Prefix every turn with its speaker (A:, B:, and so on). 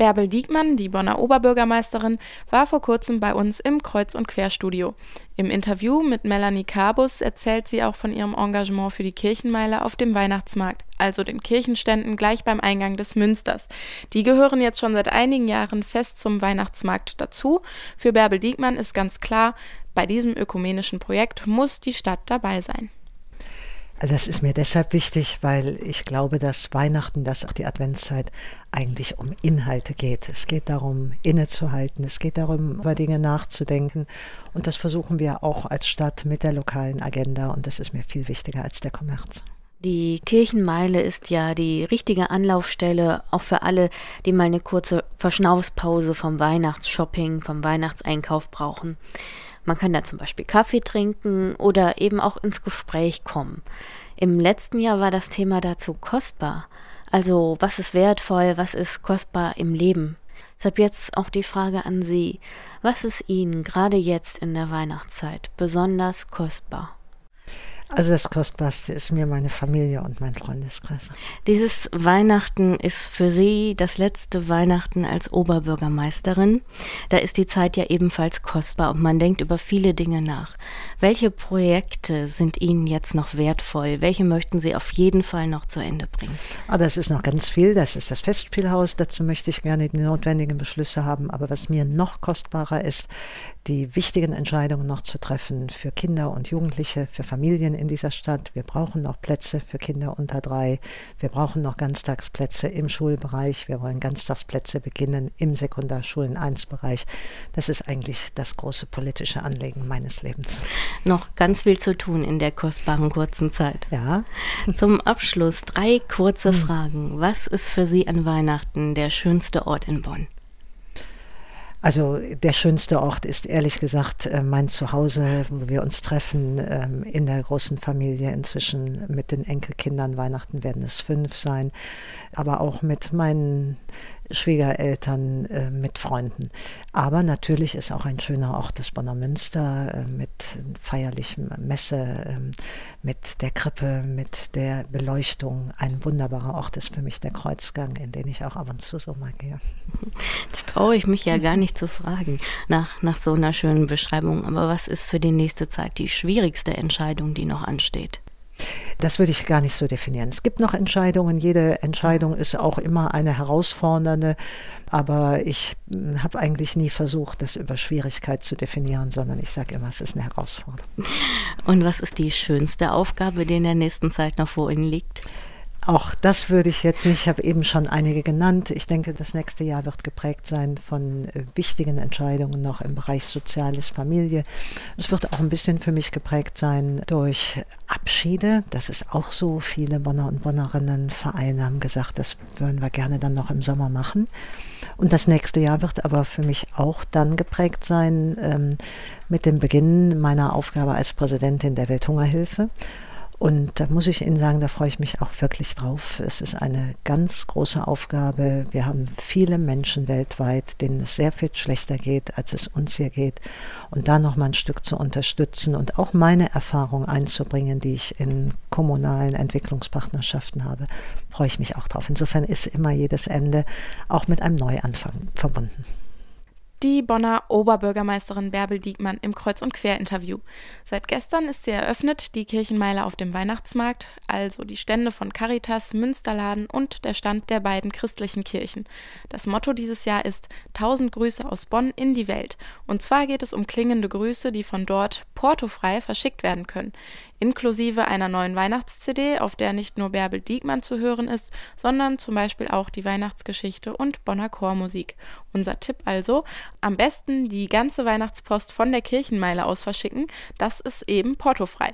A: Bärbel Diekmann, die Bonner Oberbürgermeisterin, war vor kurzem bei uns im Kreuz- und Querstudio. Im Interview mit Melanie Carbus erzählt sie auch von ihrem Engagement für die Kirchenmeile auf dem Weihnachtsmarkt, also den Kirchenständen gleich beim Eingang des Münsters. Die gehören jetzt schon seit einigen Jahren fest zum Weihnachtsmarkt dazu. Für Bärbel Diekmann ist ganz klar, bei diesem ökumenischen Projekt muss die Stadt dabei sein.
B: Also das ist mir deshalb wichtig, weil ich glaube, dass Weihnachten, dass auch die Adventszeit eigentlich um Inhalte geht. Es geht darum, innezuhalten, es geht darum, über Dinge nachzudenken. Und das versuchen wir auch als Stadt mit der lokalen Agenda. Und das ist mir viel wichtiger als der Kommerz.
C: Die Kirchenmeile ist ja die richtige Anlaufstelle auch für alle, die mal eine kurze Verschnaufspause vom Weihnachtsshopping, vom Weihnachtseinkauf brauchen. Man kann da zum Beispiel Kaffee trinken oder eben auch ins Gespräch kommen. Im letzten Jahr war das Thema dazu kostbar. Also was ist wertvoll, was ist kostbar im Leben? Deshalb jetzt auch die Frage an Sie. Was ist Ihnen gerade jetzt in der Weihnachtszeit besonders kostbar?
B: Also das Kostbarste ist mir meine Familie und mein Freundeskreis.
C: Dieses Weihnachten ist für Sie das letzte Weihnachten als Oberbürgermeisterin. Da ist die Zeit ja ebenfalls kostbar und man denkt über viele Dinge nach. Welche Projekte sind Ihnen jetzt noch wertvoll? Welche möchten Sie auf jeden Fall noch zu Ende bringen?
B: Ah, das ist noch ganz viel. Das ist das Festspielhaus. Dazu möchte ich gerne die notwendigen Beschlüsse haben. Aber was mir noch kostbarer ist, die wichtigen Entscheidungen noch zu treffen für Kinder und Jugendliche, für Familien in dieser Stadt. Wir brauchen noch Plätze für Kinder unter drei. Wir brauchen noch Ganztagsplätze im Schulbereich. Wir wollen Ganztagsplätze beginnen im Sekundarschulen 1 Bereich. Das ist eigentlich das große politische Anliegen meines Lebens.
C: Noch ganz viel zu tun in der kostbaren kurzen Zeit.
B: Ja.
C: Zum Abschluss drei kurze hm. Fragen. Was ist für Sie an Weihnachten der schönste Ort in Bonn?
B: Also der schönste Ort ist ehrlich gesagt äh, mein Zuhause, wo wir uns treffen ähm, in der großen Familie. Inzwischen mit den Enkelkindern. Weihnachten werden es fünf sein, aber auch mit meinen Schwiegereltern, äh, mit Freunden. Aber natürlich ist auch ein schöner Ort das Bonner Münster äh, mit feierlichem Messe, äh, mit der Krippe, mit der Beleuchtung. Ein wunderbarer Ort ist für mich der Kreuzgang, in den ich auch ab und zu so mal gehe.
C: Das traue ich mich ja gar nicht zu fragen nach, nach so einer schönen Beschreibung. Aber was ist für die nächste Zeit die schwierigste Entscheidung, die noch ansteht?
B: Das würde ich gar nicht so definieren. Es gibt noch Entscheidungen. Jede Entscheidung ist auch immer eine herausfordernde. Aber ich hm, habe eigentlich nie versucht, das über Schwierigkeit zu definieren, sondern ich sage immer, es ist eine Herausforderung.
C: Und was ist die schönste Aufgabe, die in der nächsten Zeit noch vor Ihnen liegt?
B: Auch das würde ich jetzt nicht, ich habe eben schon einige genannt. Ich denke, das nächste Jahr wird geprägt sein von äh, wichtigen Entscheidungen noch im Bereich Soziales, Familie. Es wird auch ein bisschen für mich geprägt sein durch Abschiede. Das ist auch so. Viele Bonner und Bonnerinnen, Vereine haben gesagt, das würden wir gerne dann noch im Sommer machen. Und das nächste Jahr wird aber für mich auch dann geprägt sein ähm, mit dem Beginn meiner Aufgabe als Präsidentin der Welthungerhilfe. Und da muss ich Ihnen sagen, da freue ich mich auch wirklich drauf. Es ist eine ganz große Aufgabe. Wir haben viele Menschen weltweit, denen es sehr viel schlechter geht, als es uns hier geht. Und da noch mal ein Stück zu unterstützen und auch meine Erfahrung einzubringen, die ich in kommunalen Entwicklungspartnerschaften habe, freue ich mich auch drauf. Insofern ist immer jedes Ende auch mit einem Neuanfang verbunden
A: die Bonner Oberbürgermeisterin Bärbel Diekmann im Kreuz- und Quer-Interview. Seit gestern ist sie eröffnet, die Kirchenmeile auf dem Weihnachtsmarkt, also die Stände von Caritas, Münsterladen und der Stand der beiden christlichen Kirchen. Das Motto dieses Jahr ist 1000 Grüße aus Bonn in die Welt. Und zwar geht es um klingende Grüße, die von dort portofrei verschickt werden können inklusive einer neuen Weihnachts-CD, auf der nicht nur Bärbel Diekmann zu hören ist, sondern zum Beispiel auch die Weihnachtsgeschichte und Bonner Chormusik. Unser Tipp also, am besten die ganze Weihnachtspost von der Kirchenmeile aus verschicken, das ist eben portofrei.